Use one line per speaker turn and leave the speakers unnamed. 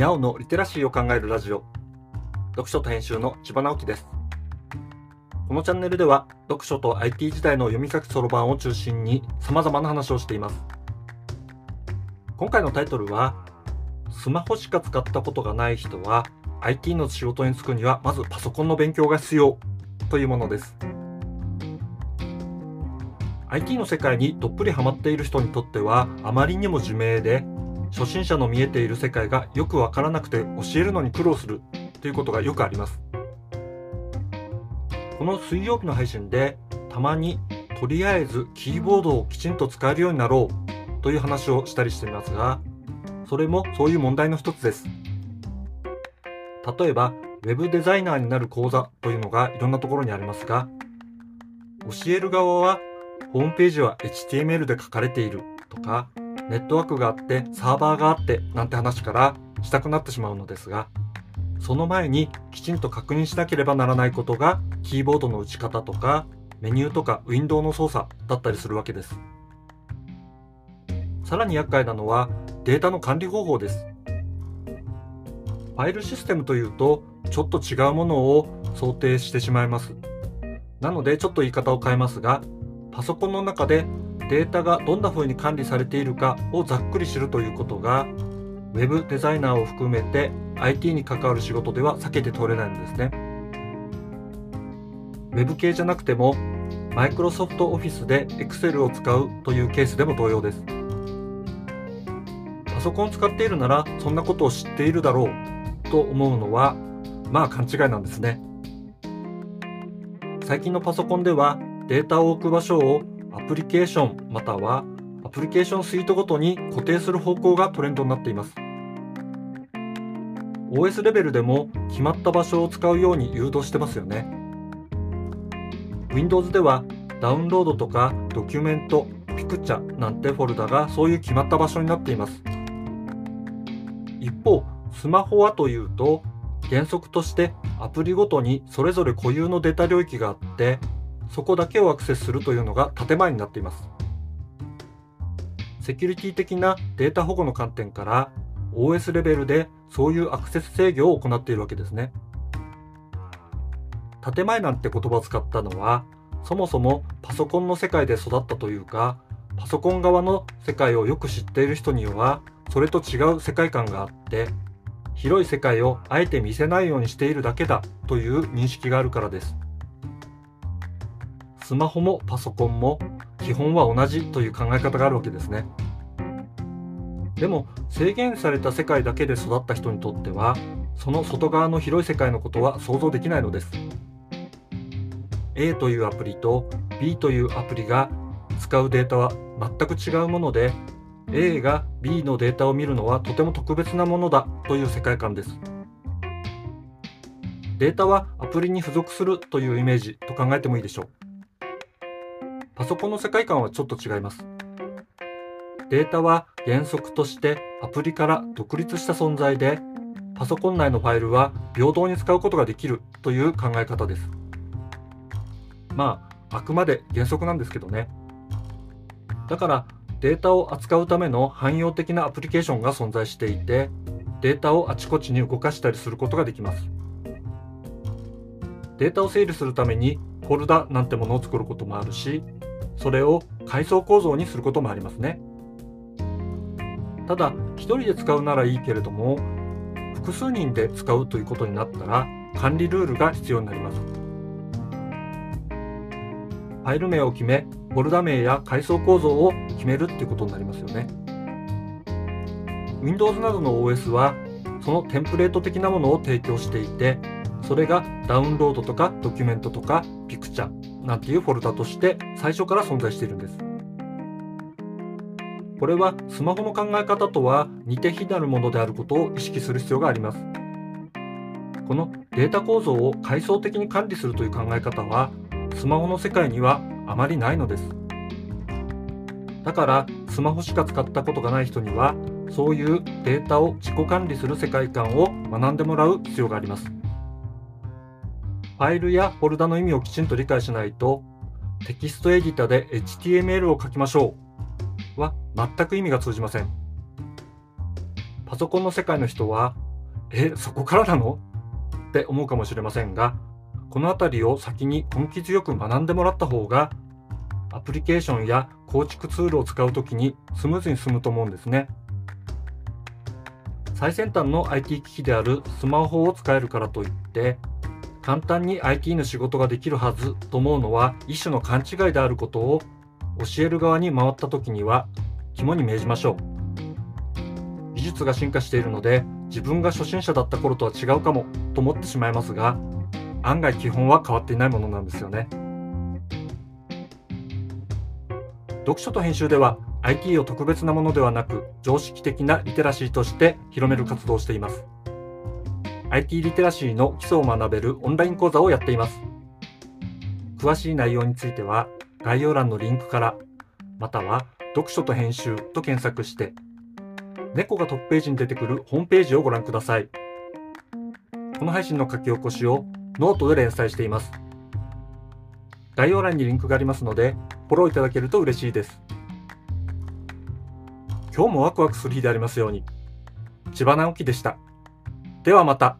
にゃおのリテラシーを考えるラジオ。読書と編集の千葉直樹です。このチャンネルでは読書と IT 時代の読み書きそろばんを中心に様々な話をしています。今回のタイトルはスマホしか使ったことがない人は IT の仕事に就くにはまずパソコンの勉強が必要。というものです。IT の世界にどっぷりハマっている人にとってはあまりにも自明で初心者の見えている世界がよくわからなくて教えるのに苦労する。ということがよくあります。この水曜日の配信でたまにとりあえずキーボードをきちんと使えるようになろう。という話をしたりしていますがそれもそういう問題の一つです。例えば Web デザイナーになる講座というのがいろんなところにありますが教える側はホームページは HTML で書かれているとかネットワークがあってサーバーがあってなんて話からしたくなってしまうのですがその前にきちんと確認しなければならないことがキーボードの打ち方とかメニューとかウィンドウの操作だったりするわけです。さらに厄介なのはデータの管理方法です。ファイルシステムというとちょっと違うものを想定してしまいます。なのでちょっと言い方を変えますがパソコンの中でデータがどんな風に管理されているかをざっくり知るということが Web デザイナーを含めて IT に関わる仕事では避けて通れないんですね。Web 系じゃなくても Microsoft Office で Excel を使うというケースでも同様です。パソコンを使っているならそんなことを知っているだろうと思うのはまあ勘違いなんですね。最近のパソコンではデータを置く場所をアプリケーションまたはアプリケーションスイートごとに固定する方向がトレンドになっています。OS レベルでも決まった場所を使うように誘導してますよね。Windows ではダウンロードとかドキュメントピクチャなんてフォルダがそういう決まった場所になっています。一方スマホはというと原則としてアプリごとにそれぞれ固有のデータ領域があってそこだけをアクセスするというのが建前になっています。セキュリティ的なデータ保護の観点から OS レベルでそういうアクセス制御を行っているわけですね。建前なんて言葉を使ったのはそもそもパソコンの世界で育ったというかパソコン側の世界をよく知っている人にはそれと違う世界観があって広い世界をあえて見せないようにしているだけだという認識があるからです。スマホもパソコンも基本は同じという考え方があるわけですね。でも制限された世界だけで育った人にとってはその外側の広い世界のことは想像できないのです。A というアプリと B というアプリが使うデータは全く違うもので A が B のデータを見るのはとても特別なものだという世界観です。データはアプリに付属するというイメージと考えてもいいでしょう。パソコンの世界観はちょっと違います。データは原則としてアプリから独立した存在で、パソコン内のファイルは平等に使うことができるという考え方です。まあ、あくまで原則なんですけどね。だからデータを扱うための汎用的なアプリケーションが存在していて、データをあちこちに動かしたりすることができます。データを整理するためにフォルダなんてものを作ることもあるし、それを階層構造にすることもありますね。ただ1人で使うならいいけれども複数人で使うということになったら管理ルールが必要になります。ファイル名を決めフォルダ名や階層構造を決めるっていうことになりますよね。Windows などの OS はそのテンプレート的なものを提供していてそれがダウンロードとかドキュメントとかピクチャなんていうフォルダとして最初から存在しているんです。これはスマホの考え方とは似て非なるものであることを意識する必要があります。このデータ構造を階層的に管理するという考え方はスマホの世界にはあまりないのです。だからスマホしか使ったことがない人にはそういうデータを自己管理する世界観を学んでもらう必要があります。ファイルやフォルダの意味をきちんと理解しないと、テキストエディタで HTML を書きましょうは全く意味が通じません。パソコンの世界の人はえ、そこからなの？って思うかもしれませんが、このあたりを先に根気強く学んでもらった方が、アプリケーションや構築ツールを使うときにスムーズに進むと思うんですね。最先端の IT 機器であるスマホを使えるからといって、簡単に IT の仕事ができるはずと思うのは一種の勘違いであることを教える側に回った時には肝に銘じましょう。技術が進化しているので自分が初心者だった頃とは違うかもと思ってしまいますが案外基本は変わっていないものなんですよね。読書と編集では IT を特別なものではなく常識的なリテラシーとして広める活動をしています。IT リテラシーの基礎を学べるオンライン講座をやっています。詳しい内容については概要欄のリンクからまたは読書と編集と検索して猫がトップページに出てくるホームページをご覧ください。この配信の書き起こしをノートで連載しています。概要欄にリンクがありますので、フォローいただけると嬉しいです。今日もワクワクする日でありますように。千葉直樹でした。ではまた。